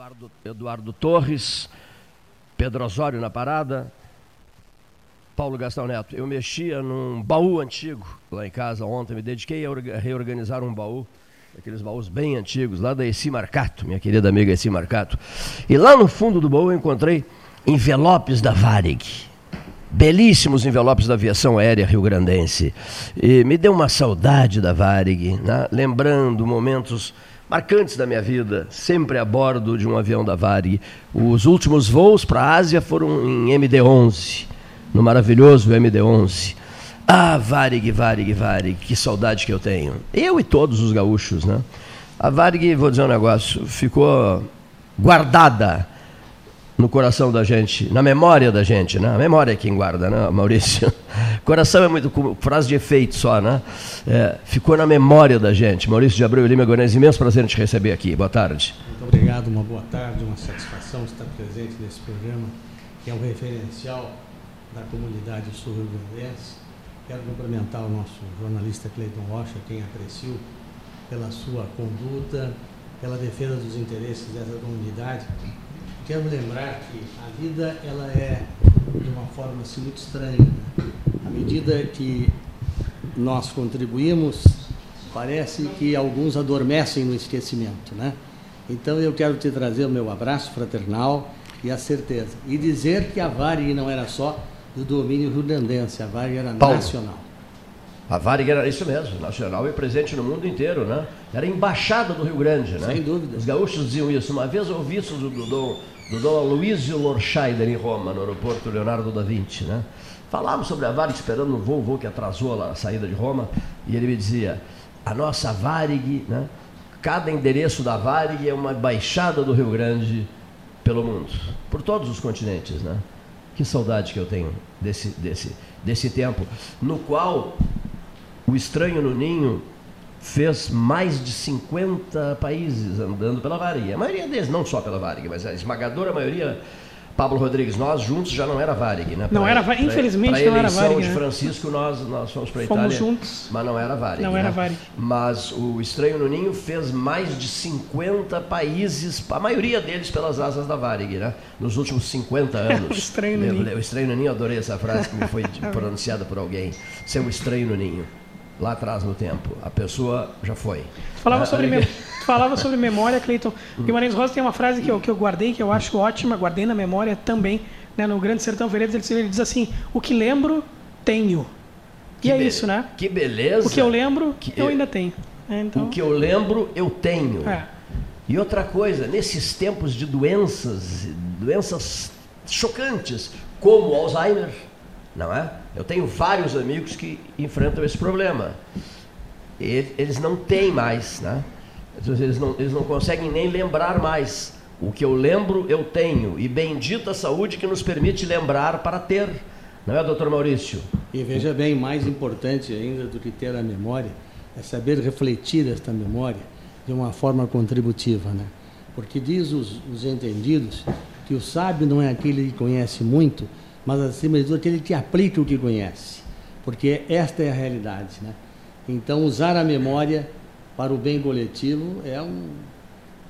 Eduardo, Eduardo Torres, Pedro Osório na parada, Paulo Gastão Neto. Eu mexia num baú antigo lá em casa ontem, me dediquei a reorganizar um baú, aqueles baús bem antigos, lá da Eci Marcato, minha querida amiga Eci Marcato. E lá no fundo do baú eu encontrei envelopes da Varig. Belíssimos envelopes da aviação aérea rio-grandense. E me deu uma saudade da Varig, né? lembrando momentos marcantes da minha vida, sempre a bordo de um avião da Varig. Os últimos voos para a Ásia foram em MD-11, no maravilhoso MD-11. Ah, Varig, Varig, Varig, que saudade que eu tenho. Eu e todos os gaúchos, né? A Varig, vou dizer um negócio, ficou guardada no coração da gente, na memória da gente, né? A memória é quem guarda, né, Maurício? Coração é muito frase de efeito só, né? É, ficou na memória da gente. Maurício de Abreu e Lima Guanés, imenso prazer em te receber aqui. Boa tarde. Muito obrigado, uma boa tarde, uma satisfação estar presente nesse programa, que é um referencial da comunidade sul-rio-grandense. Quero cumprimentar o nosso jornalista Cleiton Rocha, quem aprecio pela sua conduta, pela defesa dos interesses dessa comunidade quero lembrar que a vida ela é de uma forma assim, muito estranha. Né? À medida que nós contribuímos, parece que alguns adormecem no esquecimento, né? Então eu quero te trazer o meu abraço fraternal e a certeza. E dizer que a Varig não era só do domínio rio-grandense, a Varig era Paulo. nacional. A Varig era isso mesmo, nacional e presente no mundo inteiro, né? Era embaixada do Rio Grande, né? Sem dúvida. Os gaúchos diziam isso. Uma vez eu ouvi isso do, do, do Dom Aloysio Lorscheider em Roma, no aeroporto Leonardo da Vinci, né? Falávamos sobre a Varig esperando um voo, voo que atrasou a saída de Roma, e ele me dizia, a nossa Varig, né? Cada endereço da Varig é uma baixada do Rio Grande pelo mundo, por todos os continentes, né? Que saudade que eu tenho desse, desse, desse tempo, no qual o Estranho no Ninho fez mais de 50 países andando pela Varig. A maioria deles, não só pela Varig, mas a esmagadora maioria. Pablo Rodrigues, nós juntos já não era Varig, né? Não pra, era, pra, infelizmente pra, não era Varig. de né? Francisco nós nós fomos para Itália. Juntos. Mas não era Varig. Não né? era Varig. Mas o Estranho no Ninho fez mais de 50 países, a maioria deles pelas asas da Varig, né? Nos últimos 50 anos. o Estranho no Ninho. O Estranho no Ninho, adorei essa frase que me foi pronunciada por alguém. Ser o Estranho no Ninho lá atrás no tempo. A pessoa já foi. Falava, sobre, me... falava sobre memória, Cleiton. Guimarães Rosa tem uma frase que eu, que eu guardei, que eu acho ótima, guardei na memória também, né, no Grande Sertão Veredas, ele, ele diz assim, o que lembro, tenho. E que é isso, né? Que beleza. O que eu lembro, que eu, eu ainda tenho. É, então... O que eu lembro, eu tenho. É. E outra coisa, nesses tempos de doenças, doenças chocantes, como Alzheimer, não é? Eu tenho vários amigos que enfrentam esse problema. Eles não têm mais, né? Eles não, eles não conseguem nem lembrar mais. O que eu lembro, eu tenho. E bendita a saúde que nos permite lembrar para ter. Não é, doutor Maurício? E veja bem, mais importante ainda do que ter a memória é saber refletir esta memória de uma forma contributiva, né? Porque diz os, os entendidos que o sábio não é aquele que conhece muito, mas acima de tudo que aplica o que conhece, porque esta é a realidade. Né? Então, usar a memória para o bem coletivo é, um,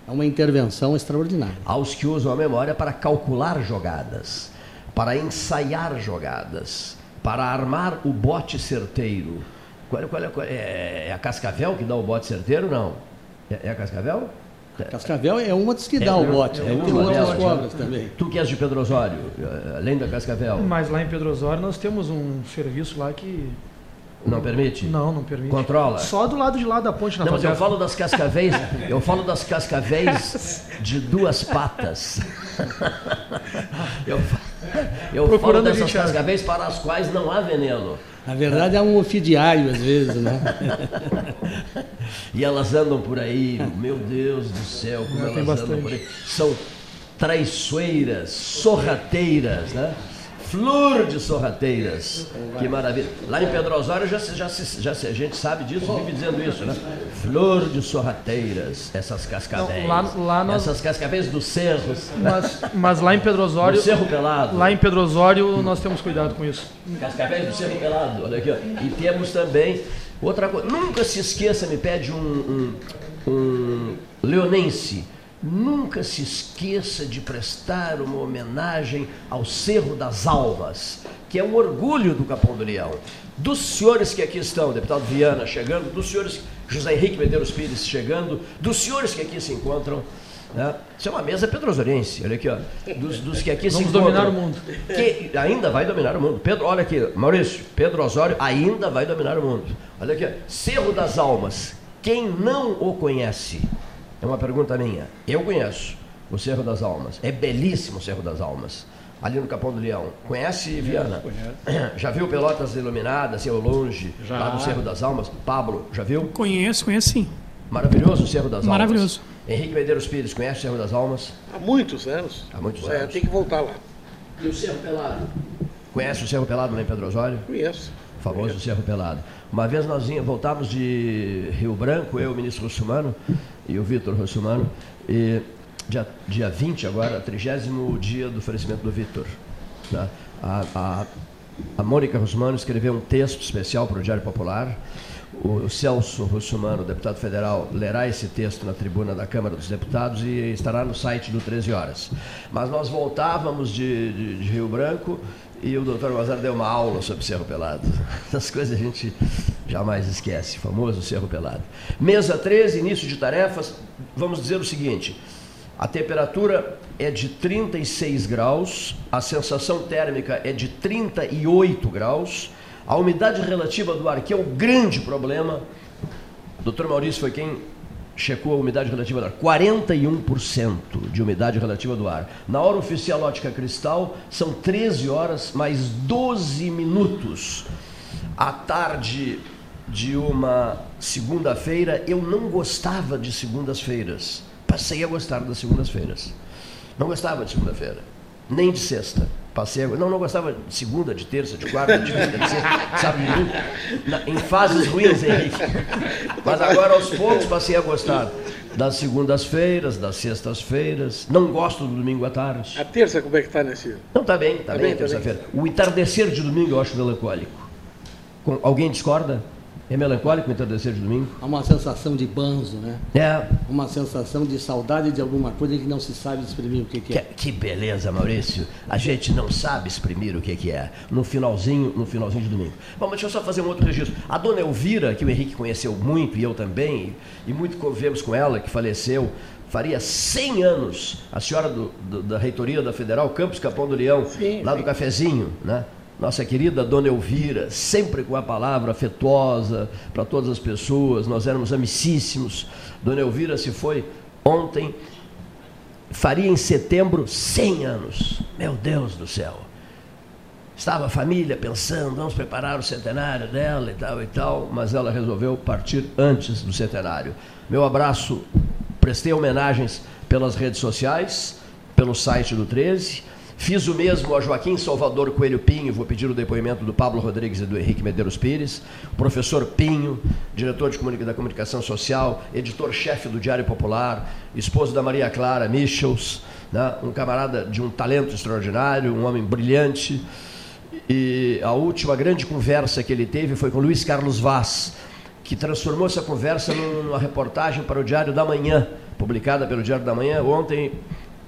é uma intervenção extraordinária. Aos que usam a memória para calcular jogadas, para ensaiar jogadas, para armar o bote certeiro. Qual, qual, qual, é, é a Cascavel que dá o bote certeiro? Não. É, é a Cascavel? Cascavel é uma das que dá é, o bote, é, tem outras cobras também. Tu que és de Pedro Osório, eh, além da Cascavel. Mas lá em Pedro Osório nós temos um serviço lá que não permite? Não, não permite. Controla? Só do lado de lá da ponte na Não, mas eu falo das cascavéis, eu falo das cascavéis de duas patas. Eu, eu falo dessas cascavéis para as quais não há veneno. Na verdade é um ofidiário às vezes, né? e elas andam por aí, meu Deus do céu, como elas andam por aí. São traiçoeiras, sorrateiras, né? Flor de sorrateiras. Que maravilha. Lá em Pedro Osório já, já, já, a gente sabe disso, vive dizendo isso, né? Flor de sorrateiras, essas cascavéis. Não, lá, lá nós... Essas cascavéis dos cerros. Mas, mas lá em Pedro Osório. Do Cerro Pelado. Lá em Pedro Osório nós temos cuidado com isso. Cascavéis do Cerro Pelado, olha aqui, ó. E temos também. Outra coisa, nunca se esqueça, me pede um, um, um leonense nunca se esqueça de prestar uma homenagem ao Cerro das Almas, que é um orgulho do Capão do Leão. Dos senhores que aqui estão, deputado Viana chegando, dos senhores José Henrique Medeiros Pires chegando, dos senhores que aqui se encontram. Né? Isso é uma mesa pedrosoriense, olha aqui, ó. Dos, dos que aqui Vamos se encontram. dominar o mundo. Que ainda vai dominar o mundo. Pedro, olha aqui, Maurício, Pedro Osório ainda vai dominar o mundo. Olha aqui, ó. Cerro das Almas. Quem não o conhece? É uma pergunta minha. Eu conheço o Cerro das Almas. É belíssimo o Cerro das Almas. Ali no Capão do Leão. Conhece, Viana? Já viu Pelotas iluminadas, assim, ao longe, Já. lá no Cerro das Almas? Pablo, já viu? Conheço, conheço sim. Maravilhoso o Cerro das Maravilhoso. Almas. Henrique Medeiros Pires, conhece o Cerro das Almas? Há muitos anos. Há muitos É, anos. tem que voltar lá. E o Cerro Pelado? Conhece o Cerro Pelado lá em Pedro Osório? Conheço. O famoso Cerro Pelado. Uma vez nós voltávamos de Rio Branco, eu, o ministro Russumano e o Vitor Russumano, e dia, dia 20 agora, 30 dia do falecimento do Vitor. né? A, a, a Mônica Russumano escreveu um texto especial para o Diário Popular. O Celso Russumano, deputado federal, lerá esse texto na tribuna da Câmara dos Deputados e estará no site do 13 Horas. Mas nós voltávamos de, de- de Rio Branco e o doutor Mazar deu uma aula sobre Cerro Pelado. Essas coisas a gente jamais esquece, famoso Cerro Pelado. Mesa 13, início de tarefas. Vamos dizer o seguinte: a temperatura é de 36 graus, a sensação térmica é de 38 graus, a umidade relativa do ar, que é o grande problema, o doutor Maurício foi quem checou a umidade relativa do ar. 41% de umidade relativa do ar. Na hora oficial ótica cristal, são 13 horas mais 12 minutos. À tarde de uma segunda-feira, eu não gostava de segundas-feiras. Passei a gostar das segundas-feiras. Não gostava de segunda-feira, nem de sexta. Passei. Não, não gostava de segunda, de terça, de quarta, de quinta, de sexta, sabe? Na- em fases ruins, Henrique. Mas agora, aos poucos, passei a gostar das segundas-feiras, das sextas-feiras. Não gosto do domingo à tarde. A terça, como é que está nesse. Não, tá bem, tá, Tá bem, bem, tá terça-feira. O entardecer de domingo eu acho melancólico. Com- alguém discorda? É melancólico o entardecer de domingo? Há uma sensação de banzo, né? É. Uma sensação de saudade de alguma coisa que não se sabe exprimir o que, que Que, é. que beleza, Maurício. A gente não sabe exprimir o que, que é. No finalzinho, no finalzinho de domingo. Bom, mas deixa eu só fazer um outro registro. A dona Elvira, que o Henrique conheceu muito, e eu também, e muito convivemos com ela, que faleceu, faria 100 anos, a senhora do- do- da reitoria da Federal, Campos Capão do Leão, Sim, lá do sim. cafezinho, né? Nossa querida Dona Elvira, sempre com a palavra afetuosa para todas as pessoas, nós éramos amicíssimos. Dona Elvira se foi ontem, faria em setembro 100 anos. Meu Deus do céu. Estava a família pensando, vamos preparar o centenário dela e tal e tal, mas ela resolveu partir antes do centenário. Meu abraço, prestei homenagens pelas redes sociais, pelo site do 13. Fiz o mesmo a Joaquim Salvador Coelho Pinho, vou pedir o depoimento do Pablo Rodrigues e do Henrique Medeiros Pires. Professor Pinho, diretor de comunica- da comunicação social, editor-chefe do Diário Popular, esposo da Maria Clara Michels, né? um camarada de um talento extraordinário, um homem brilhante. E a última grande conversa que ele teve foi com Luiz Carlos Vaz, que transformou essa conversa numa reportagem para o Diário da Manhã, publicada pelo Diário da Manhã. Ontem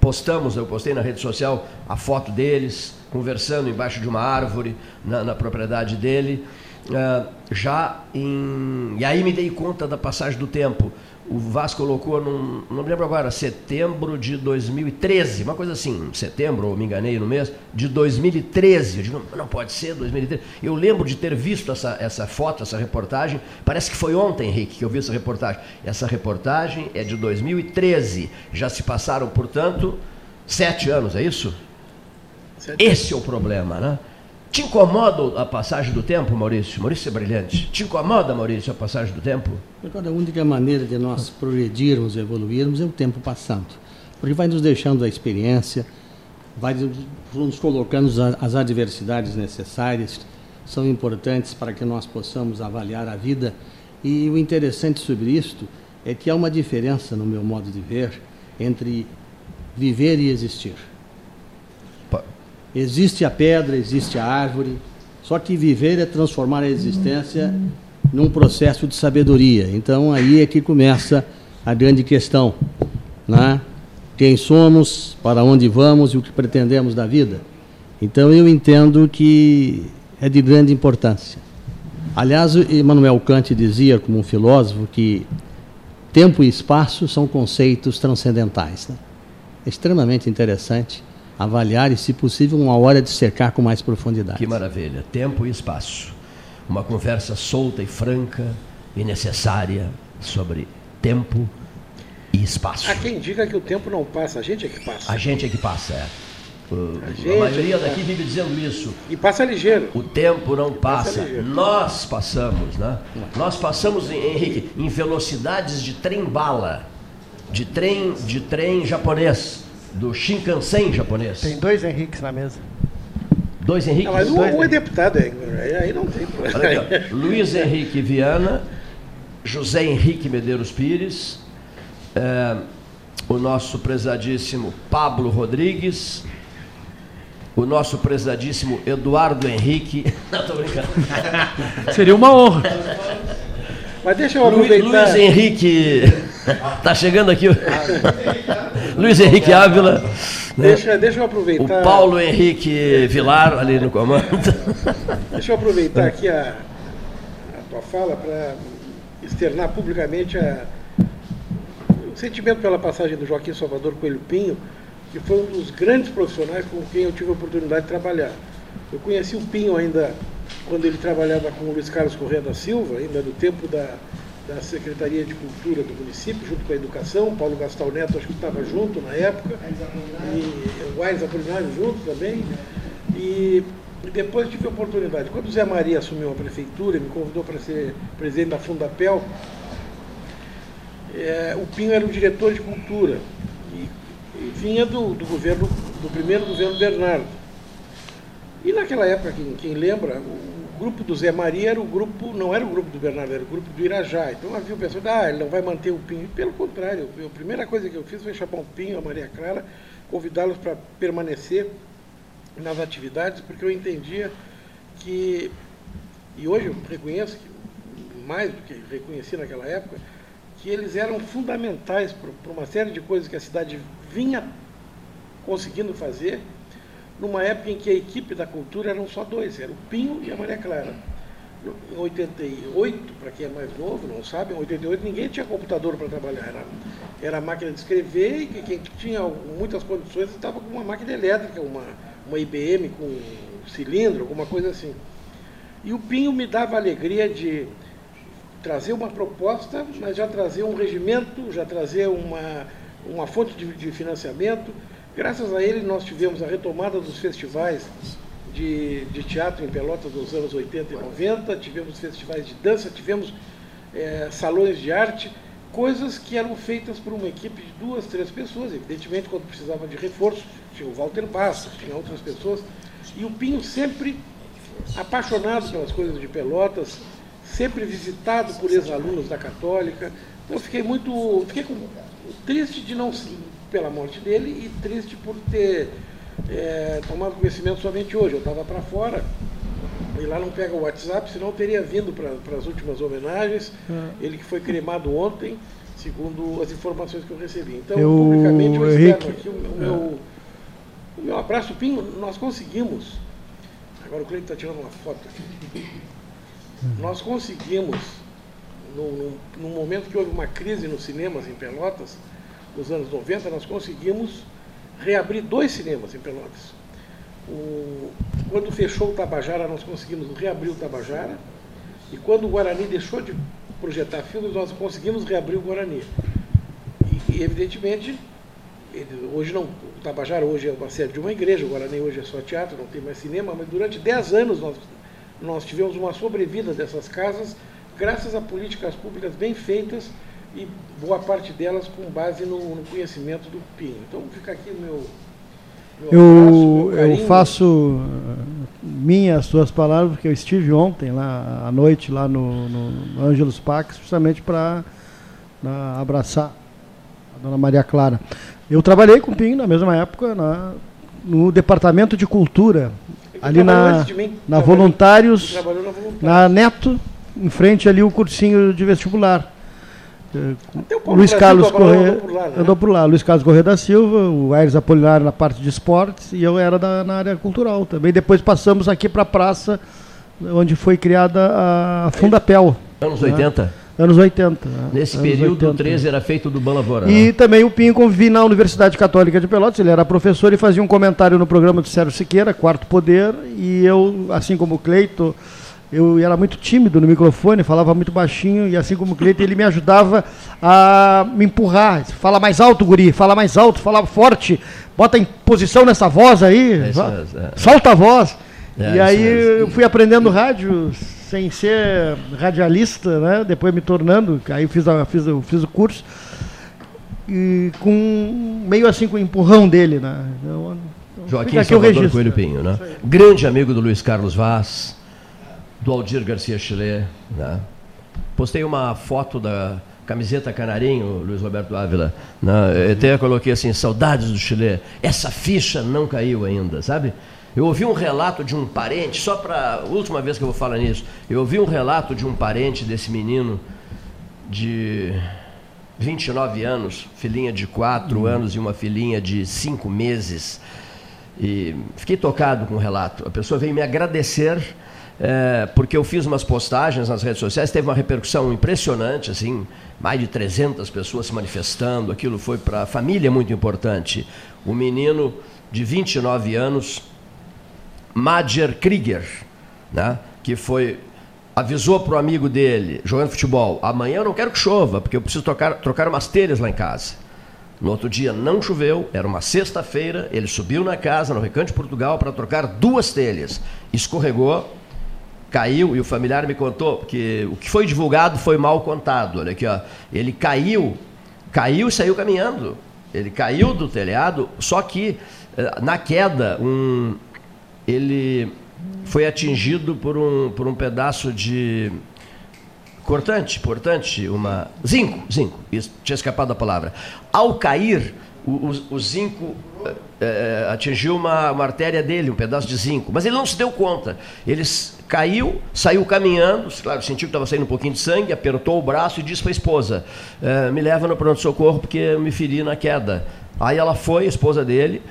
postamos, eu postei na rede social a foto deles, conversando embaixo de uma árvore na, na propriedade dele. Ah, já em. E aí me dei conta da passagem do tempo. O Vaz colocou, num, não me lembro agora, setembro de 2013, uma coisa assim, setembro, ou me enganei no mês, de 2013. Eu digo, não, não pode ser 2013. Eu lembro de ter visto essa, essa foto, essa reportagem. Parece que foi ontem, Henrique, que eu vi essa reportagem. Essa reportagem é de 2013. Já se passaram, portanto, sete anos, é isso? Sete- Esse é o problema, né? Te incomoda a passagem do tempo, Maurício? Maurício é brilhante. Te incomoda, Maurício, a passagem do tempo? Agora, a única maneira de nós progredirmos, evoluirmos, é o tempo passando. Porque vai nos deixando a experiência, vai nos colocando as- adversidades necessárias, são importantes para que nós possamos avaliar a vida. E o interessante sobre isto é que há uma diferença, no meu modo de ver, entre viver e existir. Existe a pedra, existe a árvore, só que viver é transformar a existência num processo de sabedoria. Então aí é que começa a grande questão. Né? quem somos, para onde vamos e o que pretendemos da vida. Então eu entendo que é de grande importância. Aliás, Immanuel Kant dizia, como um filósofo, que tempo e espaço são conceitos transcendentais. Né? É extremamente interessante avaliar e, se possível, uma hora de cercar com mais profundidade. Que maravilha. Tempo e espaço. Uma conversa solta e franca e necessária sobre tempo e espaço. Há quem diga que o tempo não passa, a gente é que passa. A gente é que passa, é. A, a maioria daqui vive dizendo isso. E passa ligeiro. O tempo não passa, passa nós passamos, né? Nós passamos, Henrique, em velocidades de trem-bala, de trem, de trem japonês, do Shinkansen japonês. Tem dois Henriques na mesa. Dois Henriques? Não, mas um, é deputado, aí não tem problema. Luiz Henrique Viana, José Henrique Medeiros Pires, é, o nosso prezadíssimo Pablo Rodrigues, o nosso prezadíssimo Eduardo Henrique. Não, tô brincando. Seria uma honra. Mas deixa eu aproveitar. Luiz Henrique. Tá chegando aqui. Luiz Henrique Ávila. Né? Deixa, deixa eu aproveitar. O Paulo Henrique Vilar ali no comando. Deixa eu aproveitar aqui a, a tua fala para externar publicamente a, o sentimento pela passagem do Joaquim Salvador Coelho Pinho que foi um dos grandes profissionais com quem eu tive a oportunidade de trabalhar. Eu conheci o Pinho ainda quando ele trabalhava com o Luiz Carlos Correia da Silva, ainda do tempo da, da Secretaria de Cultura do município, junto com a Educação, Paulo Gastal Neto acho que estava junto na época, e o Aires Apolinário junto também. E depois tive a oportunidade. Quando o Zé Maria assumiu a prefeitura e me convidou para ser presidente da Fundapel, é, o Pinho era o diretor de cultura vinha do, do governo, do primeiro governo Bernardo. E naquela época, quem, quem, lembra, o grupo do Zé Maria era o grupo, não era o grupo do Bernardo, era o grupo do Irajá. Então havia o pessoal, ah, ele não vai manter o Pinho. Pelo contrário, a primeira coisa que eu fiz foi chamar o Pinho, a Maria Clara, convidá-los para permanecer nas atividades, porque eu entendia que, e hoje eu reconheço, mais do que reconheci naquela época, que eles eram fundamentais para uma série de coisas que a cidade vinha conseguindo fazer, numa época em que a equipe da cultura eram só dois, era o Pinho e a Maria Clara. Em 88, para quem é mais novo, não sabe, em 88 ninguém tinha computador para trabalhar, era, era máquina de escrever e quem tinha muitas condições estava com uma máquina elétrica, uma, uma IBM com cilindro, alguma coisa assim. E o Pinho me dava a alegria de trazer uma proposta, mas já trazer um regimento, já trazer uma, uma fonte de, de financiamento. Graças a ele, nós tivemos a retomada dos festivais de, de teatro em Pelotas nos anos 80 e 90, tivemos festivais de dança, tivemos é, salões de arte, coisas que eram feitas por uma equipe de duas, três pessoas. Evidentemente, quando precisava de reforço, tinha o Walter Bastos, tinha outras pessoas. E o Pinho sempre apaixonado pelas coisas de Pelotas, sempre visitado por ex-alunos da Católica. Então, eu fiquei muito. Fiquei com, triste de não pela morte dele e triste por ter é, tomado conhecimento somente hoje. Eu estava para fora e lá não pega o WhatsApp, senão eu teria vindo para as últimas homenagens. É. Ele que foi cremado ontem, segundo as informações que eu recebi. Então, eu, publicamente, eu externo aqui o, o, meu, o meu abraço, Pinho. Nós conseguimos. Agora o Cleiton está tirando uma foto aqui. Nós conseguimus, no, no, momento que houve uma crise nos cinemas em Pelotas, nos anos 90, nós conseguimos reabrir dois cinemas em Pelotas. O, quando fechou o Tabajara, nós conseguimos reabrir o Tabajara. E quando o Guarani deixou de projetar filmes, nós conseguimos reabrir o Guarani. E, e evidentemente, ele, hoje não, o Tabajara hoje é uma sede de uma igreja, o Guarani hoje é só teatro, não tem mais cinema, mas durante 10 anos nós nós tivemos uma sobrevida dessas casas graças a políticas públicas bem feitas e boa parte delas com base no, no conhecimento do PIN. Então fica aqui o meu. meu eu, abraço, eu faço eh, minhas as suas palavras, porque eu estive ontem lá à noite lá no, no Ângelos Pax, justamente para abraçar a dona Maria Clara. Eu trabalhei com o PIN na mesma época na, no Departamento de Cultura ali na, na Voluntários, na, na Neto, em frente ali o cursinho de vestibular. O Luiz Carlos Corrêa andou, né? andou por lá. Luiz Carlos Corrêa da Silva, o Aires Apolinário na parte de esportes e eu era da, na área cultural também. Depois passamos aqui para a praça, onde foi criada a Fundapel. Anos né? 80? Anos 80. Né? Nesse anos período, 80. o 13 era feito do Balavorã. E né? também o Pinho convivi na Universidade Católica de Pelotas, ele era professor e fazia um comentário no programa do Sérgio Siqueira, Quarto Poder, e eu, assim como o Cleito, eu era muito tímido no microfone, falava muito baixinho, e assim como o Cleito, ele me ajudava a me empurrar. Fala mais alto, guri, fala mais alto, fala forte, bota em posição nessa voz aí, é é. solta a voz. É, e aí eu fui aprendendo rádio sem ser radialista, né? Depois me tornando, aí fiz, a, fiz, fiz o curso e com meio assim com o empurrão dele, né? Eu, Joaquim Salvador Coelho Pinho, né? Grande amigo do Luiz Carlos Vaz, do Aldir Garcia Chile, né? Postei uma foto da camiseta canarinho, Luiz Roberto Ávila, né? Eu até coloquei assim, saudades do Chile. Essa ficha não caiu ainda, sabe? Eu ouvi um relato de um parente, só para última vez que eu vou falar nisso, eu ouvi um relato de um parente desse menino de 29 anos, filhinha de 4 uhum. anos e uma filhinha de 5 meses. E fiquei tocado com o relato. A pessoa veio me agradecer é, porque eu fiz umas postagens nas redes sociais, teve uma repercussão impressionante, assim, mais de 300 pessoas se manifestando. Aquilo foi para a família muito importante. O menino de 29 anos Madger Krieger, né? que foi avisou para o amigo dele, jogando futebol, amanhã eu não quero que chova, porque eu preciso trocar, trocar umas telhas lá em casa. No outro dia não choveu, era uma sexta-feira, ele subiu na casa, no Recanto de Portugal, para trocar duas telhas. Escorregou, caiu, e o familiar me contou, que o que foi divulgado foi mal contado. Olha aqui, ó. Ele caiu, caiu e saiu caminhando. Ele caiu do telhado, só que eh, na queda, um, ele foi atingido por um, por um pedaço de cortante, portante, uma zinco, zinco. Isso, tinha escapado a palavra. Ao cair, o, o, o zinco é, atingiu uma, uma artéria dele, um pedaço de zinco, mas ele não se deu conta. Ele caiu, saiu caminhando, claro, sentiu que estava saindo um pouquinho de sangue, apertou o braço e disse para a esposa: é, "Me leva no pronto socorro porque eu me feri na queda". Aí ela foi, a esposa dele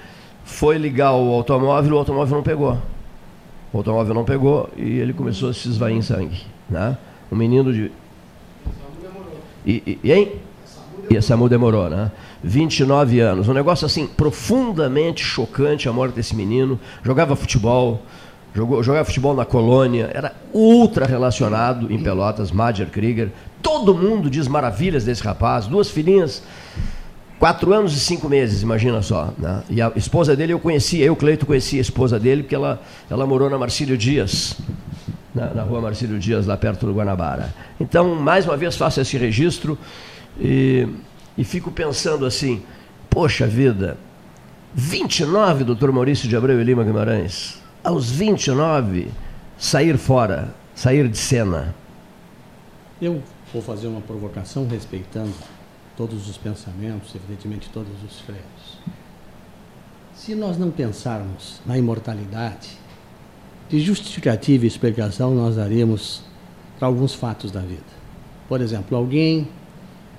foi ligar o automóvel, o automóvel não pegou. O automóvel não pegou e ele começou a se esvair em sangue. Né? Um menino de. E, e, e, hein? E a SAMU demorou, né? 29 anos. Um negócio assim, profundamente chocante a morte desse menino. Jogava futebol, jogou, jogava futebol na colônia, era ultra relacionado em Pelotas, Madger Krieger. Todo mundo diz maravilhas desse rapaz. Duas filhinhas Quatro anos e cinco meses, imagina só. Né? E a esposa dele eu conhecia, eu, Cleito, conhecia a esposa dele, porque ela, ela morou na Marcílio Dias, na, na rua Marcílio Dias, lá perto do Guanabara. Então, mais uma vez, faço esse registro e, e fico pensando assim: poxa vida, 29, doutor Maurício de Abreu e Lima Guimarães, aos 29, sair fora, sair de cena. Eu vou fazer uma provocação respeitando todos os pensamentos, evidentemente todos os freios. Se nós não pensarmos na imortalidade, de justificativa e explicação nós daremos para alguns fatos da vida. Por exemplo, alguém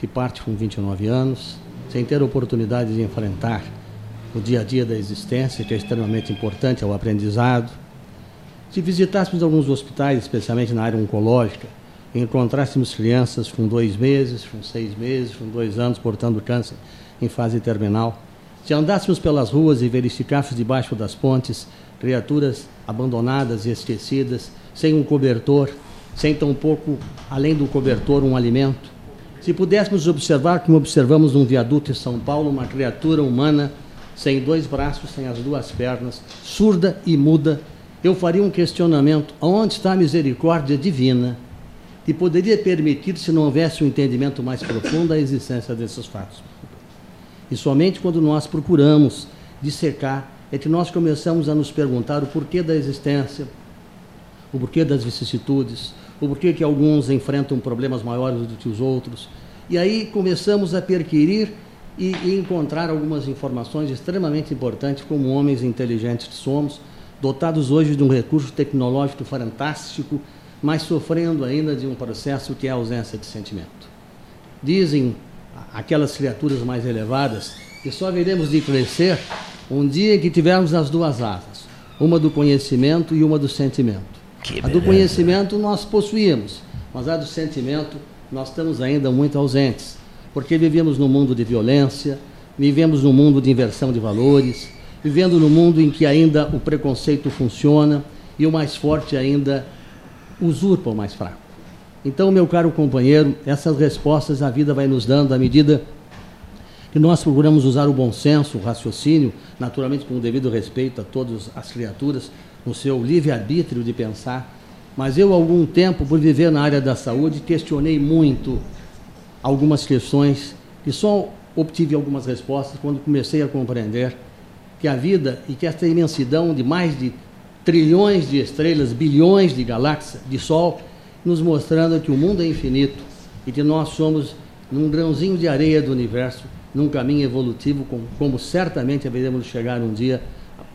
que parte com 29 anos, sem ter oportunidade de enfrentar o dia a dia da existência, que é extremamente importante, é o aprendizado. Se visitássemos alguns hospitais, especialmente na área oncológica, encontrássemos crianças com dois meses, com seis meses, com dois anos portando câncer em fase terminal, se andássemos pelas ruas e verificássemos debaixo das pontes criaturas abandonadas e esquecidas, sem um cobertor, sem tão pouco, além do cobertor, um alimento, se pudéssemos observar, como observamos num viaduto em São Paulo, uma criatura humana sem dois braços, sem as duas pernas, surda e muda, eu faria um questionamento: onde está a misericórdia divina e poderia permitir, se não houvesse um entendimento mais profundo, a existência desses fatos. E somente quando nós procuramos dissecar é que nós começamos a nos perguntar o porquê da existência, o porquê das vicissitudes, o porquê que alguns enfrentam problemas maiores do que os outros. E aí começamos a perquirir e, e encontrar algumas informações extremamente importantes, como homens inteligentes que somos, dotados hoje de um recurso tecnológico fantástico mas sofrendo ainda de um processo que é a ausência de sentimento. dizem aquelas criaturas mais elevadas que só veremos de crescer um dia em que tivermos as duas asas, uma do conhecimento e uma do sentimento. Que a do conhecimento nós possuímos, mas a do sentimento nós estamos ainda muito ausentes, porque vivemos num mundo de violência, vivemos num mundo de inversão de valores, vivendo num mundo em que ainda o preconceito funciona e o mais forte ainda usurpa o mais fraco. Então, meu caro companheiro, essas respostas a vida vai nos dando à medida que nós procuramos usar o bom senso, o raciocínio, naturalmente com o devido respeito a todas as criaturas, no seu livre-arbítrio de pensar. Mas eu, algum tempo, por viver na área da saúde, questionei muito algumas questões e só obtive algumas respostas quando comecei a compreender que a vida e que esta imensidão de mais de trilhões de estrelas, bilhões de galáxias, de Sol, nos mostrando que o mundo é infinito e que nós somos num grãozinho de areia do universo, num caminho evolutivo, como, certamente haveremos chegar um dia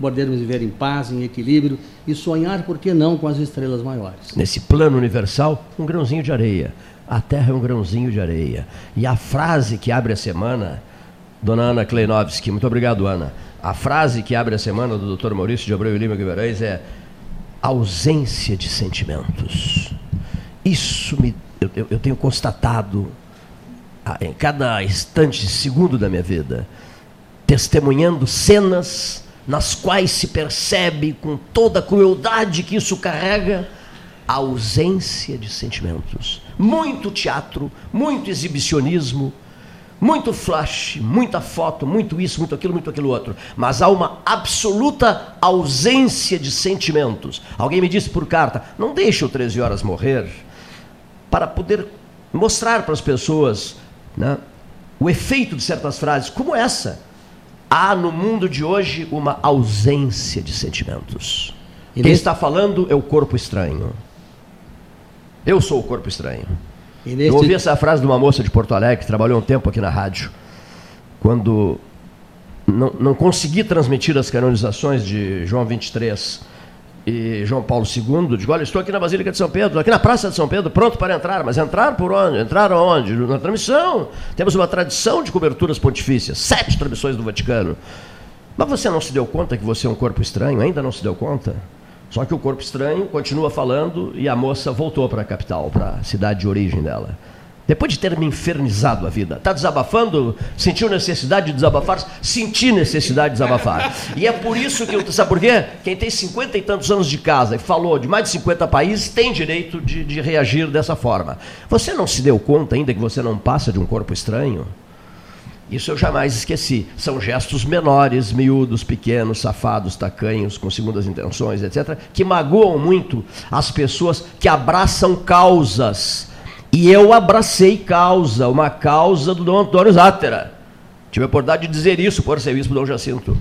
podermos viver em paz, em equilíbrio e sonhar, por que não, com as estrelas maiores. Nesse plano universal, um grãozinho de areia. A Terra é um grãozinho de areia. E a frase que abre a semana, dona Ana Kleinovski, muito obrigado, Ana. A frase que abre a semana do Dr. Maurício de Abreu e Lima Guimarães é ausência de sentimentos. Isso me, eu, eu, tenho constatado ah, em cada instante, segundo da minha vida, testemunhando cenas nas quais se percebe com toda a crueldade que isso carrega a ausência de sentimentos. Muito teatro, muito exibicionismo, muito flash, muita foto, muito isso, muito aquilo, muito aquilo outro. Mas há uma absoluta ausência de sentimentos. Alguém me disse por carta: não deixe o 13 horas morrer para poder mostrar para as pessoas né, o efeito de certas frases, como essa. Há no mundo de hoje uma ausência de sentimentos. E Quem nesse... está falando é o corpo estranho. Eu sou o corpo estranho. Neste... Eu ouvi essa frase de uma moça de Porto Alegre que trabalhou um tempo aqui na rádio, quando não, não consegui transmitir as canonizações de João 23 e João Paulo II, digo, olha, estou aqui na Basílica de São Pedro, aqui na Praça de São Pedro, pronto para entrar, mas entrar por onde? Entrar aonde? Na transmissão. Temos uma tradição de coberturas pontifícias, sete transmissões do Vaticano. Mas você não se deu conta que você é um corpo estranho? Ainda não se deu conta? Só que o corpo estranho continua falando e a moça voltou para a capital, para a cidade de origem dela. Depois de ter me infernizado a vida, está desabafando? Sentiu necessidade de desabafar? Senti necessidade de desabafar. E é por isso que, eu, sabe por quê? Quem tem cinquenta e tantos anos de casa e falou de mais de 50 países tem direito de, de reagir dessa forma. Você não se deu conta ainda que você não passa de um corpo estranho? Isso eu jamais esqueci. São gestos menores, miúdos, pequenos, safados, tacanhos, com segundas intenções, etc., que magoam muito as pessoas que abraçam causas e eu abracei causa, uma causa do Dom Antônio Zátera. Tive a oportunidade de dizer isso por serviço do Dom Jacinto.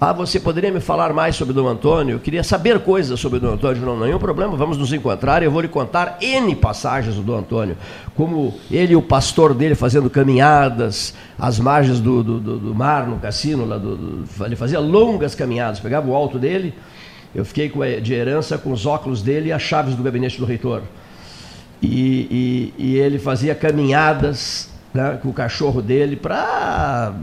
Ah, você poderia me falar mais sobre Dom Antônio? Eu queria saber coisas sobre Dom Antônio. Não, nenhum problema, vamos nos encontrar eu vou lhe contar N passagens do Dom Antônio. Como ele e o pastor dele fazendo caminhadas às margens do, do, do, do mar, no cassino. Lá do, ele fazia longas caminhadas, pegava o alto dele. Eu fiquei com, de herança com os óculos dele e as chaves do gabinete do reitor e, e, e ele fazia caminhadas né, com o cachorro dele para,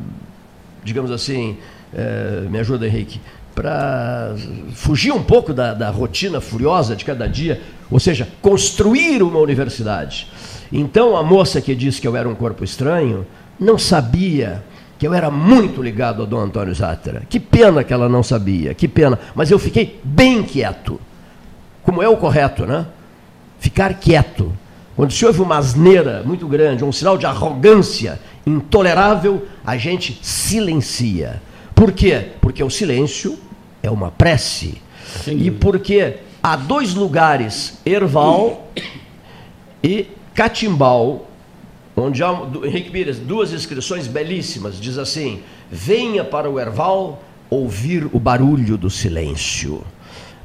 digamos assim, é, me ajuda Henrique, para fugir um pouco da, da rotina furiosa de cada dia, ou seja, construir uma universidade. Então a moça que disse que eu era um corpo estranho não sabia que eu era muito ligado ao Dom Antônio Zátera. Que pena que ela não sabia, que pena. Mas eu fiquei bem quieto, como é o correto, né? Ficar quieto. Quando se ouve uma asneira muito grande, um sinal de arrogância intolerável, a gente silencia. Por quê? Porque o silêncio é uma prece. E porque há dois lugares, Erval e Catimbau, onde há, Henrique Pires, duas inscrições belíssimas, diz assim: venha para o Erval ouvir o barulho do silêncio.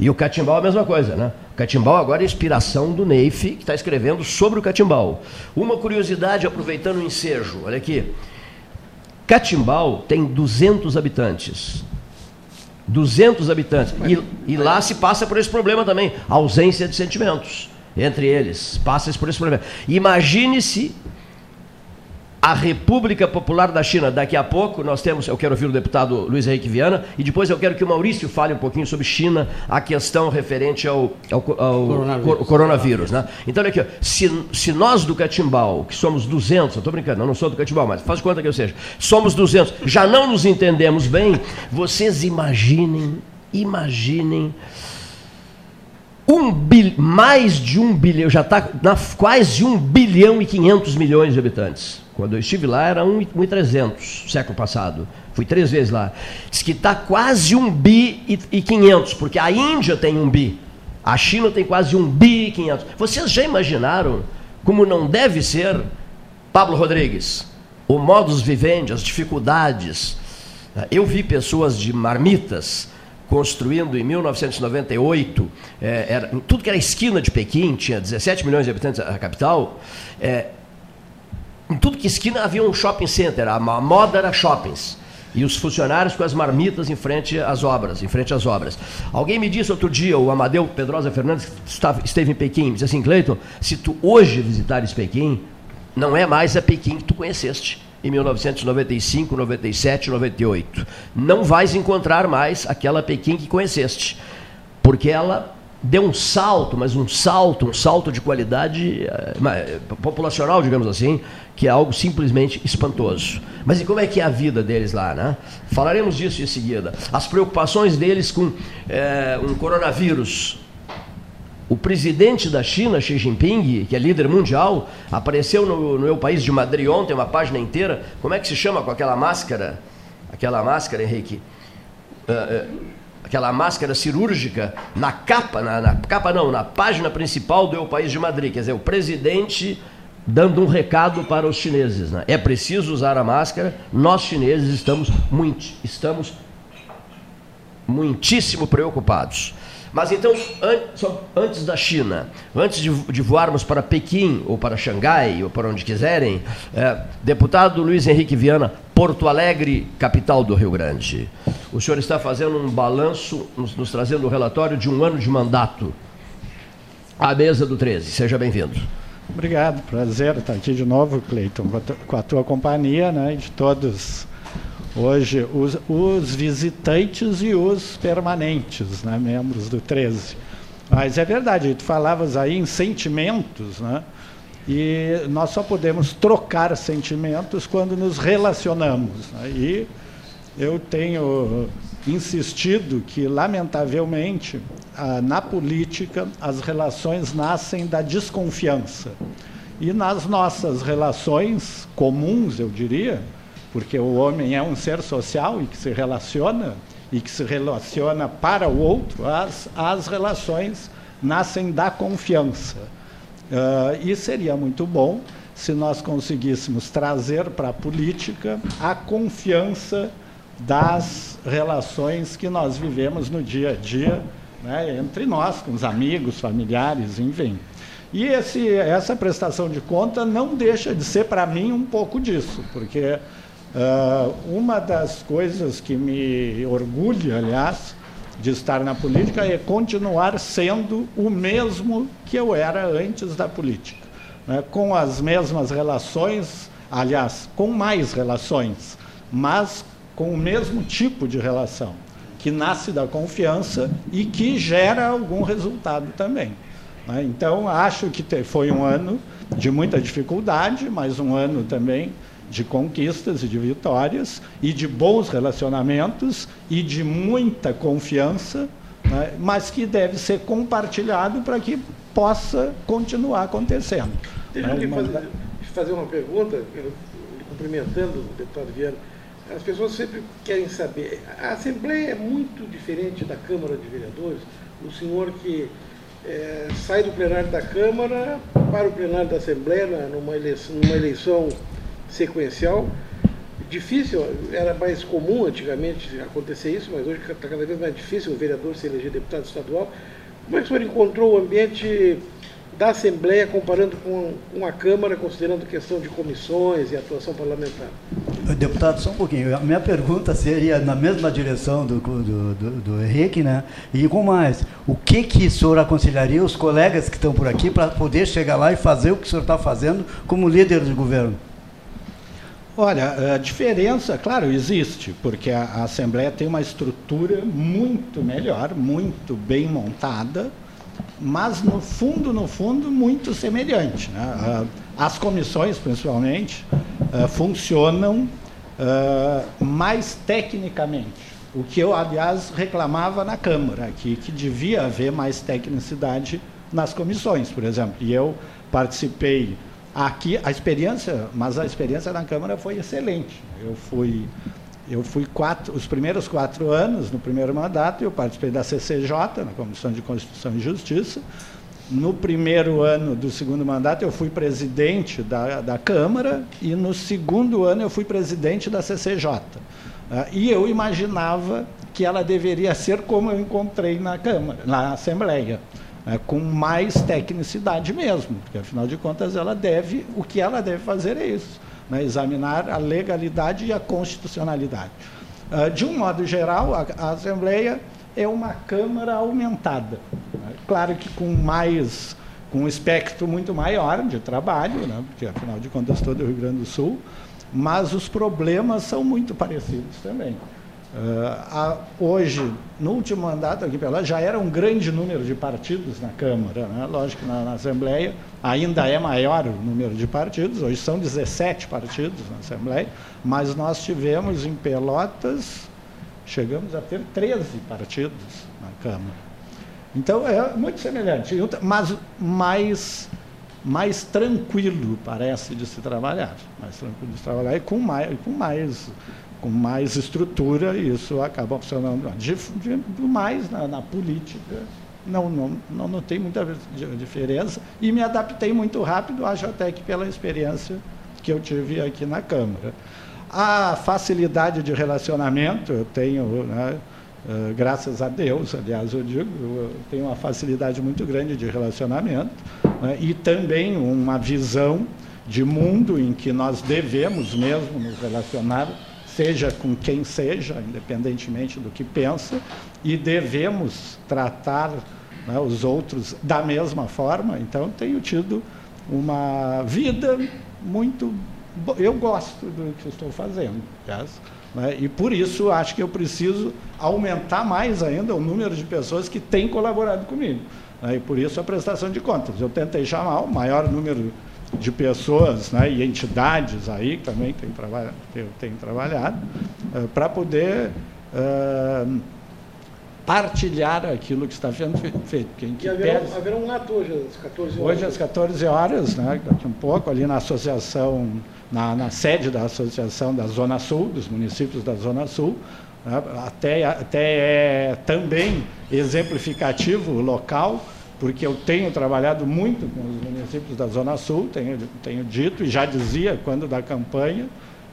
E o catimbau é a mesma coisa, né? O catimbau agora é inspiração do Neif, que está escrevendo sobre o catimbau. Uma curiosidade, aproveitando o ensejo, olha aqui. Catimbau tem 200 habitantes. 200 habitantes. E, e, lá se passa por esse problema também, ausência de sentimentos. entre eles. Passa por esse problema. Imagine-se a República Popular da China. Daqui a pouco nós temos, eu quero ouvir o deputado Luiz Henrique Viana, e depois eu quero que o Maurício fale um pouquinho sobre China, a questão referente ao, ao, ao coronavírus. coronavírus né? Então, olha aqui, se, se nós do Catimbau, que somos 200, eu estou brincando, eu não sou do Catimbau, mas faz conta que eu seja, somos 200, já não nos entendemos bem, vocês imaginem, imaginem um bil, mais de um bilhão, já está quase um bilhão e 500 milhões de habitantes. Quando eu estive lá era 1,300, século passado. Fui três vezes lá. Diz que está quase um bi e, e 500, porque a Índia tem um bi. A China tem quase um bi e 500. Vocês já imaginaram como não deve ser, Pablo Rodrigues, o modus vivendi, as dificuldades. Eu vi pessoas de marmitas construindo em 1998, é, era, tudo que era esquina de Pequim, tinha 17 milhões de habitantes a capital, é, em tudo que esquina havia um shopping center, a moda era shoppings. E os funcionários com as marmitas em frente às obras, em frente às obras. Alguém me disse outro dia, o Amadeu Pedrosa Fernandes, que esteve em Pequim, disse assim, Cleiton, se tu hoje visitares Pequim, não é mais a Pequim que tu conheceste em 1995, 97, 98. Não vais encontrar mais aquela Pequim que conheceste, porque ela deu um salto, mas um salto, um salto de qualidade eh, populacional, digamos assim, que é algo simplesmente espantoso. Mas e como é que é a vida deles lá, né? Falaremos disso em seguida. As preocupações deles com é, um coronavírus. O presidente da China, Xi Jinping, que é líder mundial, apareceu no, no meu país de Madrid ontem, uma página inteira. Como é que se chama com aquela máscara? Aquela máscara, Henrique? Uh, uh, aquela máscara cirúrgica na capa, na, na, capa não, na página principal do Eu País de Madrid. Quer dizer, o presidente dando um recado para os chineses. Né? É preciso usar a máscara. Nós chineses estamos muito, estamos muitíssimo preocupados. Mas então, antes da China, antes de, voarmos para Pequim, ou para Xangai, ou para onde quiserem, é, deputado Luiz Henrique Viana, Porto Alegre, capital do Rio Grande. O senhor está fazendo um balanço, nos, nos trazendo um relatório de um ano de mandato. À mesa do 13. Seja bem-vindo. Obrigado, prazer estar aqui de novo, Cleiton, com a tua companhia né, e de todos hoje os, os visitantes e os permanentes, né, membros do 13. Mas é verdade, tu falavas aí em sentimentos, né? E nós só podemos trocar sentimentos quando nos relacionamos. Né? E eu tenho insistido que, lamentavelmente, na política, as relações nascem da desconfiança. E nas nossas relações comuns, eu diria, porque o homem é um ser social e que se relaciona e que se relaciona para o outro, as, as relações nascem da confiança. Uh, e seria muito bom se nós conseguíssemos trazer para a política a confiança das relações que nós vivemos no dia a dia, né, entre nós, com os amigos, familiares, enfim. E esse, essa prestação de conta não deixa de ser, para mim, um pouco disso, porque Uh, uma das coisas que me orgulha, aliás, de estar na política é continuar sendo o mesmo que eu era antes da política. Né? Com as mesmas relações, aliás, com mais relações, mas com o mesmo tipo de relação, que nasce da confiança e que gera algum resultado também. Né? Então, acho que foi um ano de muita dificuldade, mas um ano também de conquistas e de vitórias, e de bons relacionamentos e de muita confiança, né, mas que deve ser compartilhado para que possa continuar acontecendo. Deixa eu né, fazer, fazer uma pergunta, cumprimentando o deputado Viana. As pessoas sempre querem saber. A Assembleia é muito diferente da Câmara de Vereadores. O senhor que é, sai do plenário da Câmara para o plenário da Assembleia numa eleição, numa eleição sequencial. Difícil, era mais comum antigamente acontecer isso, mas hoje está cada vez mais difícil o vereador se eleger deputado estadual. Como é que o senhor encontrou o ambiente da Assembleia comparando com, com a Câmara, considerando questão de comissões e atuação parlamentar? Deputado, só um pouquinho. A minha pergunta seria na mesma direção do, do, do, do Henrique, né? E com mais, o que, que o senhor aconselharia os colegas que estão por aqui para poder chegar lá e fazer o que o senhor está fazendo como líder do governo? Olha, a diferença, claro, existe, porque a, Assembleia tem uma estrutura muito melhor, muito bem montada, mas no fundo, no fundo, muito semelhante. Né? As comissões, principalmente, eh, funcionam eh, mais tecnicamente. O que eu, aliás, reclamava na Câmara, que, que devia haver mais tecnicidade nas comissões, por exemplo. E eu participei aqui, a experiência, mas a experiência na Câmara foi excelente. Eu fui eu fui quatro, os primeiros quatro anos, no primeiro mandato, eu participei da CCJ, na Comissão de Constituição e Justiça. No primeiro ano do segundo mandato, eu fui presidente da, da Câmara, e no segundo ano, eu fui presidente da CCJ. Ah, e eu imaginava que ela deveria ser como eu encontrei na Câmara, na Assembleia, uh, com mais tecnicidade mesmo, porque afinal de contas ela deve, o que ela deve fazer é isso né, examinar a legalidade e a constitucionalidade. Uh, de um modo geral, a, a, Assembleia é uma Câmara aumentada. Né? Claro que com mais com um espectro muito maior de trabalho, né? porque afinal de contas todo o Rio Grande do Sul, mas os problemas são muito parecidos também. Uh, hoje, no último mandato aqui pela já era um grande número de partidos na Câmara. Né? Lógico que na, na, Assembleia ainda é maior o número de partidos, hoje são 17 partidos na Assembleia, mas nós tivemos em Pelotas, chegamos a ter 13 partidos na Câmara. Então é muito semelhante, mas mais, mais tranquilo parece de se trabalhar. Mais tranquilo de se trabalhar e com mais, com mais com mais estrutura, isso acaba funcionando. De, de, mais na, na, política, não, não, não, tem muita diferença. E me adaptei muito rápido, acho até que pela experiência que eu tive aqui na Câmara. A facilidade de relacionamento, eu tenho, né, uh, graças a Deus, aliás, eu digo, eu tenho uma facilidade muito grande de relacionamento né, e também uma visão de mundo em que nós devemos mesmo nos relacionar seja com quem seja, independentemente do que pensa, e devemos tratar né, os outros da mesma forma. Então, tenho tido uma vida muito. Eu gosto do que estou fazendo, né, e por isso acho que eu preciso aumentar mais ainda o número de pessoas que têm colaborado comigo. Né, e por isso a prestação de contas. Eu tentei chamar o maior número de pessoas né, e entidades aí que também têm trabalhado, tenho trabalhado uh, para poder uh, partilhar aquilo que está sendo feito. Quem que e haverá, pede... haverá um ato hoje às 14 horas? Hoje às 14 horas, né, daqui um pouco, ali na associação, na, na sede da Associação da Zona Sul, dos municípios da Zona Sul, né, até, até é também exemplificativo local, porque eu tenho trabalhado muito com os municípios da Zona Sul, tenho, tenho dito e já dizia quando da campanha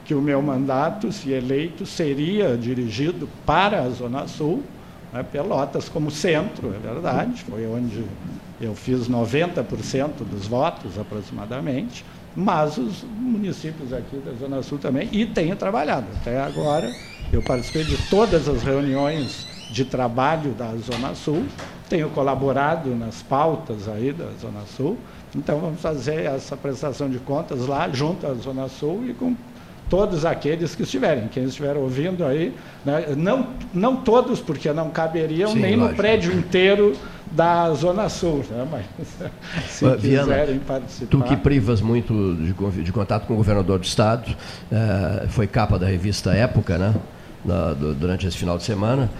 que o meu mandato, se eleito, seria dirigido para a Zona Sul, né, Pelotas como centro, é verdade, foi onde eu fiz 90% dos votos aproximadamente, mas os municípios aqui da Zona Sul também, e tenho trabalhado. Até agora, eu participei de todas as reuniões de trabalho da Zona Sul, tenho colaborado nas pautas aí da Zona Sul, então vamos fazer essa prestação de contas lá junto à Zona Sul e com todos aqueles que estiverem, quem estiver ouvindo aí, né? não, não todos, porque não caberiam Sim, nem lógico. no prédio inteiro da Zona Sul, né? mas se uh, quiserem participar. Tu que privas muito de, de, contato com o governador do Estado, uh, foi capa da revista Época, né? Na, do, durante esse final de semana.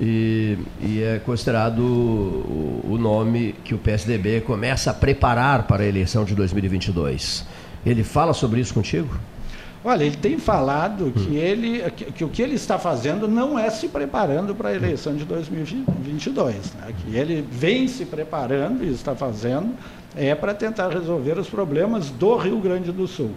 E, e, é considerado o, o, nome que o PSDB começa a preparar para a eleição de 2022. Ele fala sobre isso contigo? Olha, ele tem falado que, ele, que, que, o que ele está fazendo não é se preparando para a eleição de 2022. Né? Que ele vem se preparando e está fazendo é para tentar resolver os problemas do Rio Grande do Sul.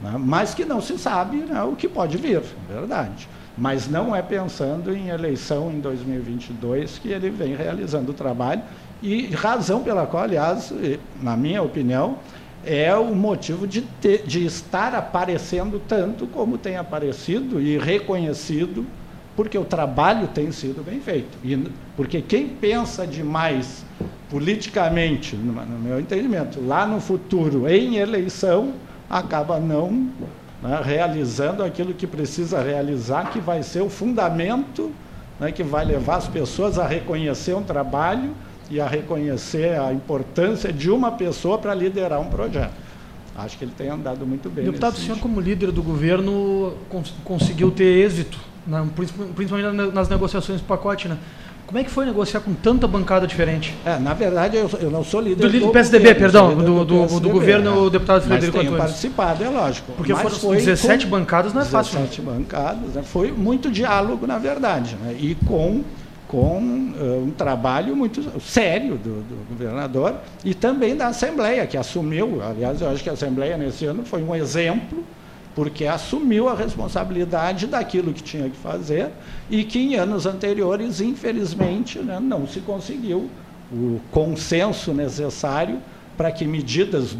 Né? Mas que não se sabe né, o que pode vir, verdade mas não é pensando em eleição em 2022 que ele vem realizando o trabalho e razão pela qual, aliás, na minha opinião, é o motivo de, ter, de estar aparecendo tanto como tem aparecido e reconhecido, porque o trabalho tem sido bem feito. E, porque quem pensa demais politicamente, no, no meu entendimento, lá no futuro, em eleição, acaba não né, realizando aquilo que precisa realizar, que vai ser o fundamento né, que vai levar as pessoas a reconhecer um trabalho e a reconhecer a importância de uma pessoa para liderar um projeto. Acho que ele tem andado muito bem. Deputado, o senhor, como líder do governo, cons conseguiu ter êxito, né, principalmente nas negociações do pacote, né? Como é que foi negociar com tanta bancada diferente? É, na verdade, eu, eu não sou líder do, do, do PSDB, governo, perdão, do, do, PSDB, do, governo, é. o deputado Frederico Mas tenho participado, é lógico. Porque foram 17 bancadas, não é 17 fácil. 17 bancadas, né? foi muito diálogo, na verdade, né? e com com uh, um trabalho muito sério do, do, governador e também da Assembleia, que assumiu, aliás, eu acho que a Assembleia nesse ano foi um exemplo, porque assumiu a responsabilidade daquilo que tinha que fazer e que em anos anteriores, infelizmente, né, não se conseguiu o consenso necessário para que medidas,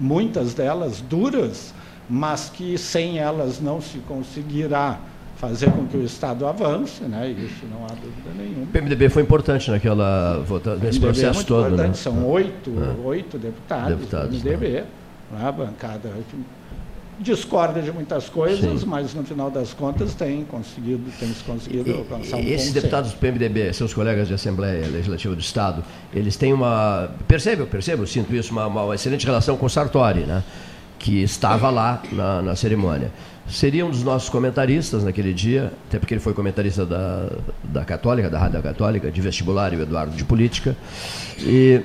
muitas delas duras, mas que sem elas não se conseguirá fazer com que o Estado avance, né? isso não há dúvida nenhuma. O PMDB foi importante naquela votação, nesse processo é todo. Né? São oito, é. oito deputados, deputados do PMDB, né? a bancada discorda de muitas coisas, Sim. mas no final das contas tem conseguido, tem conseguido e, alcançar um Esses deputados do PMDB, seus colegas de Assembleia Legislativa do Estado, eles têm uma. Percebo, eu percebo, eu sinto isso, uma, uma excelente relação com o Sartori, né? que estava lá na, na cerimônia seria um dos nossos comentaristas naquele dia, até porque ele foi comentarista da, da Católica, da Rádio Católica, de vestibular, e o Eduardo de Política. E,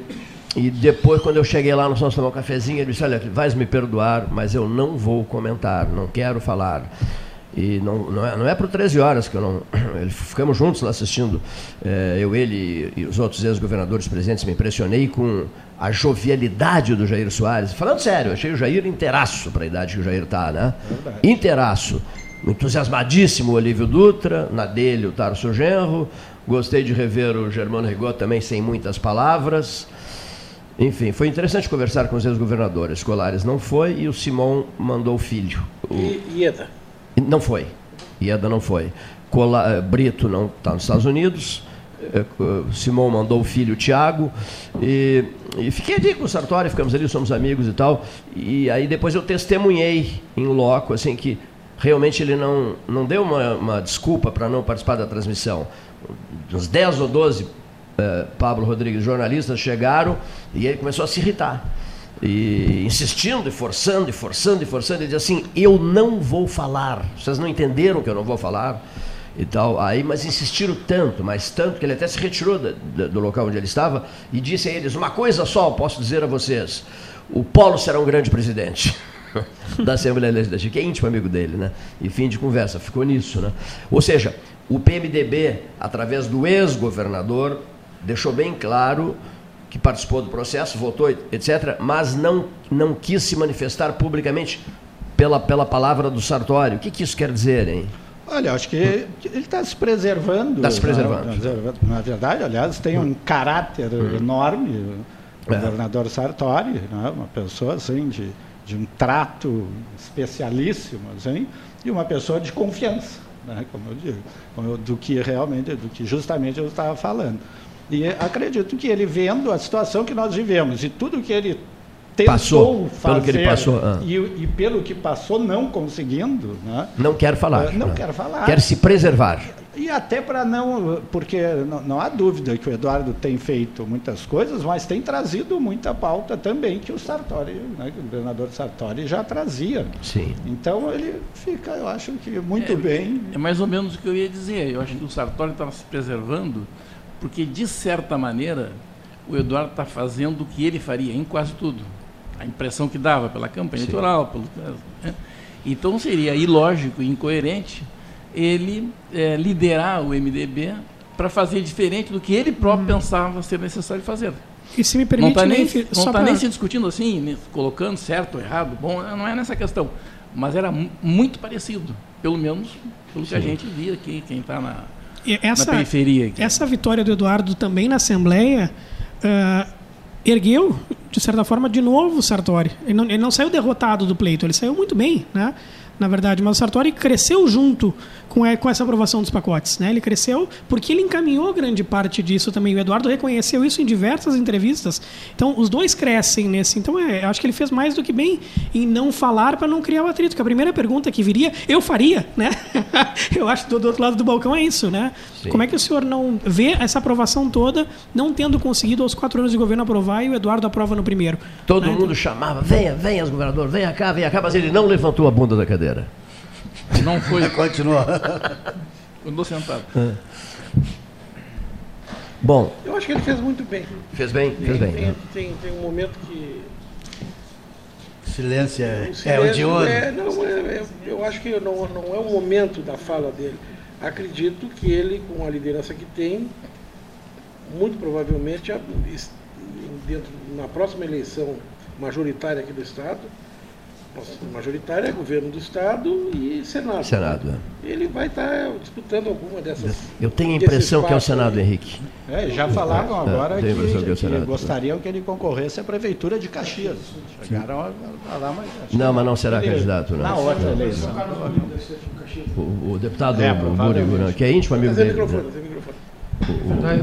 e depois, quando eu cheguei lá, nós fomos tomar um cafezinho, ele disse, olha, vais me perdoar, mas eu não vou comentar, não quero falar. E não, não é, não é por 13 horas que eu não. Ele, ficamos juntos lá assistindo. É, eu, ele e os outros ex-governadores presentes me impressionei com a jovialidade do Jair Soares. Falando sério, achei o Jair inteiraço para a idade que o Jair está, né? É inteiraço. Entusiasmadíssimo o Olívio Dutra, na dele o Tarso Genro. Gostei de rever o Germano Rigot também sem muitas palavras. Enfim, foi interessante conversar com os ex-governadores. Escolares não foi e o Simão mandou o filho. O... E, Ieda? Não foi. Ieda não foi. Cola, eh, Brito não está nos Estados Unidos. Eh, Simão mandou o filho Tiago. E, e, fiquei ali com o Sartori, ficamos ali, somos amigos e tal. E aí depois eu testemunhei em loco, assim, que realmente ele não, não deu uma, uma desculpa para não participar da transmissão. Uns 10 ou 12 eh, Pablo Rodrigues jornalistas chegaram e ele começou a se irritar e insistindo e forçando e forçando e forçando, ele diz assim: "Eu não vou falar. Vocês não entenderam que eu não vou falar?" E tal. Aí, mas insistiram tanto, mas tanto que ele até se retirou do, do local onde ele estava e disse a eles: "Uma coisa só posso dizer a vocês: o Paulo será um grande presidente." da Assembleia Legislativa, que é íntimo amigo dele, né? E fim de conversa, ficou nisso, né? Ou seja, o PMDB, através do ex-governador, deixou bem claro que participou do processo, votou, etc., mas não, não quis se manifestar publicamente pela, pela palavra do Sartório. O que, que isso quer dizer, hein? Olha, acho que ele está se preservando. Está se preservando. Na, na, verdade, aliás, tem um caráter uhum. enorme, o é. governador Sartori, né? uma pessoa assim, de, de um trato especialíssimo, assim, e uma pessoa de confiança, né? como eu digo, do que realmente, do que justamente eu estava falando. E acredito que ele vendo a situação que nós vivemos e tudo que ele tentou passou, fazer pelo que ele passou, ah. e, e, pelo que passou não conseguindo, né? não quer falar, uh, não ah. quer falar, quer se preservar. E, e até para não, porque não, não, há dúvida que o Eduardo tem feito muitas coisas, mas tem trazido muita pauta também que o Sartori, né, o governador Sartori já trazia. Sim. Então ele fica, eu acho que muito é, bem. É mais ou menos o que eu ia dizer. Eu acho que o Sartori estava se preservando porque, de certa maneira, o Eduardo está fazendo o que ele faria em quase tudo. A impressão que dava pela campanha Sim. eleitoral. Pelo, né? Então seria ilógico e incoerente ele é, liderar o MDB para fazer diferente do que ele próprio hum. pensava ser necessário fazer. E se me permite, não está nem, nem, não tá nem se discutindo assim, colocando certo ou errado, bom, não é nessa questão. Mas era muito parecido, pelo menos pelo Sim. que a gente via aqui, quem está na, essa, na periferia. Aqui. Essa vitória do Eduardo também na Assembleia uh, ergueu de certa forma, de novo o Sartori. Ele não, ele não saiu derrotado do pleito, ele saiu muito bem, né? na verdade, mas o Sartori cresceu junto com, com essa aprovação dos pacotes. Né? Ele cresceu porque ele encaminhou grande parte disso também. O Eduardo reconheceu isso em diversas entrevistas. Então, os dois crescem nesse. Então, é, acho que ele fez mais do que bem em não falar para não criar o atrito. Que a primeira pergunta que viria, eu faria, né? eu acho que do, do, outro lado do balcão é isso, né? Sim. Como é que o senhor não vê essa aprovação toda, não tendo conseguido aos quatro anos de governo aprovar e o Eduardo aprova no primeiro? Todo né? mundo chamava, venha, venha, governador, venha cá, venha cá, mas ele não levantou a bunda da cadeira. Não foi. Continua. Andou sentado. É. Bom. Eu acho que ele fez muito bem. Fez bem? Fez bem. Tem, tem, tem um momento que. Silêncio é, o, silêncio é o de hoje. É, não, é, é, eu acho que não, não é o momento da fala dele. Acredito que ele, com a liderança que tem, muito provavelmente, dentro, na próxima eleição majoritária aqui do Estado, majoritária é governo do Estado e Senado. Senado. Né? Ele vai estar disputando alguma dessas. Eu tenho a impressão que é o Senado, aí. Henrique. É, já falavam é, agora que, que, que, que gostariam que ele concorresse à Prefeitura de Caxias. Chegaram a falar, mas. Não, mas não será ele, candidato, não. Na outra eleição. O, o deputado é, Búrigo, que é íntimo amigo dele.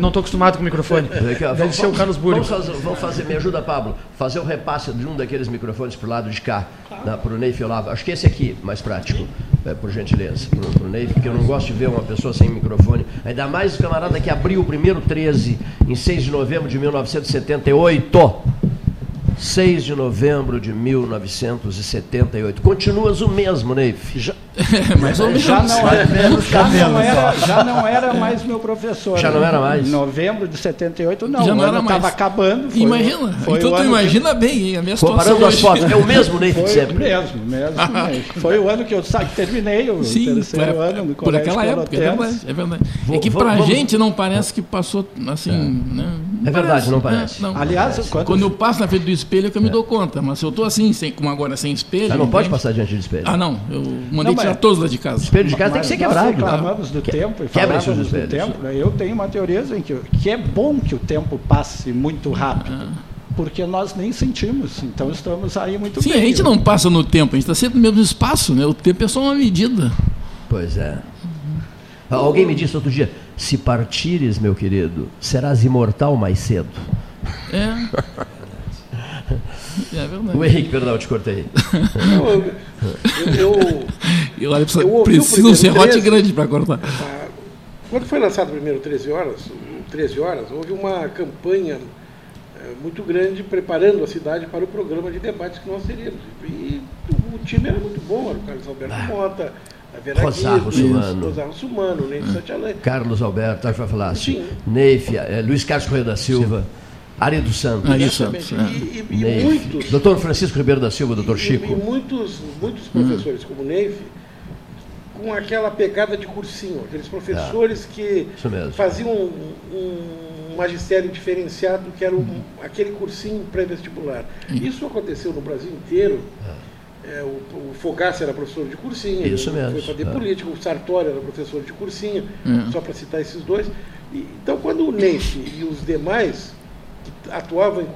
Não estou acostumado com o microfone. Deve vamos, ser o Carlos Búrio. Vamos fazer, vamos fazer, me ajuda, Pablo, fazer o repasse de um daqueles microfones para o lado de cá, para o Neif Olavo. Acho que esse aqui, mais prático, é, por gentileza, para o Neif, porque eu não gosto de ver uma pessoa sem microfone. Ainda mais o camarada que abriu o primeiro 13 em 6 de novembro de 1978. 6 de novembro de 1978. Continuas o mesmo, Neif. Já, mais ou menos. Já não, era, já, não era, já não era mais meu professor. Já não era mais? Em novembro de 78, não. Já não era mais. Estava acabando. Foi, imagina. Foi então tu imagina que... bem, hein, a minha Comparando as fotos, é o mesmo Neif foi sempre. mesmo, mesmo. foi o ano que eu terminei o Sim, terceiro é, ano no Por aquela época, é verdade. É, verdade. Vou, é que para a gente não parece que passou assim... É, né? é verdade, não parece. Não, Aliás, quando, quando eu passo na frente do espelho é que eu me dou conta. Mas se eu estou assim, sem, como agora, sem espelho... não pode passar diante do espelho. Ah, não. Eu mandei tirar todos lá de casa. Espelho de casa tem que ser quebrado. Reclamamos do que, tempo e quebra falávamos do tempo. Né? Eu tenho uma teoria em que, que é bom que o tempo passe muito rápido. Ah porque nós nem sentimos. Então estamos aí muito Sim, bem. a gente não passa no tempo, a gente está sempre no mesmo espaço, né? O tempo é só uma medida. Pois é. Uhum. Alguém me disse outro dia: se partires, meu querido, serás imortal mais cedo. É. É verdade. O Henrique, perdão, eu te cortei. eu, eu, eu, precisa, eu precisa um serrote grande para cortar. Ah, quando foi lançado o primeiro 13 horas, 13 horas, houve uma campanha eh, muito grande preparando a cidade para o programa de debates que nós teríamos. E o time era muito bom, era o Carlos Alberto ah. Mota, a Vera Rosarro Sumano. Rosarro Sumano, Ney. Carlos Alberto, acho que vai falar assim. Neif, é, Luiz Carlos Correia da Silva. Sim. Ari dos Santos. Ari dos Santos. E, e, e muitos. Doutor Francisco Ribeiro da Silva, doutor Chico. E, muitos, muitos professores, hum. como Neif, com aquela pegada de cursinho, aqueles professores é. que faziam um, um, magistério diferenciado, que era um, hum. aquele cursinho pré-vestibular. Hum. Isso aconteceu no Brasil inteiro. É. É, o, o Fogassi era professor de cursinho, Isso mesmo. foi fazer é. política, o Sartori era professor de cursinho, hum. só para citar esses dois. E, então, quando o Neif e os demais atuavam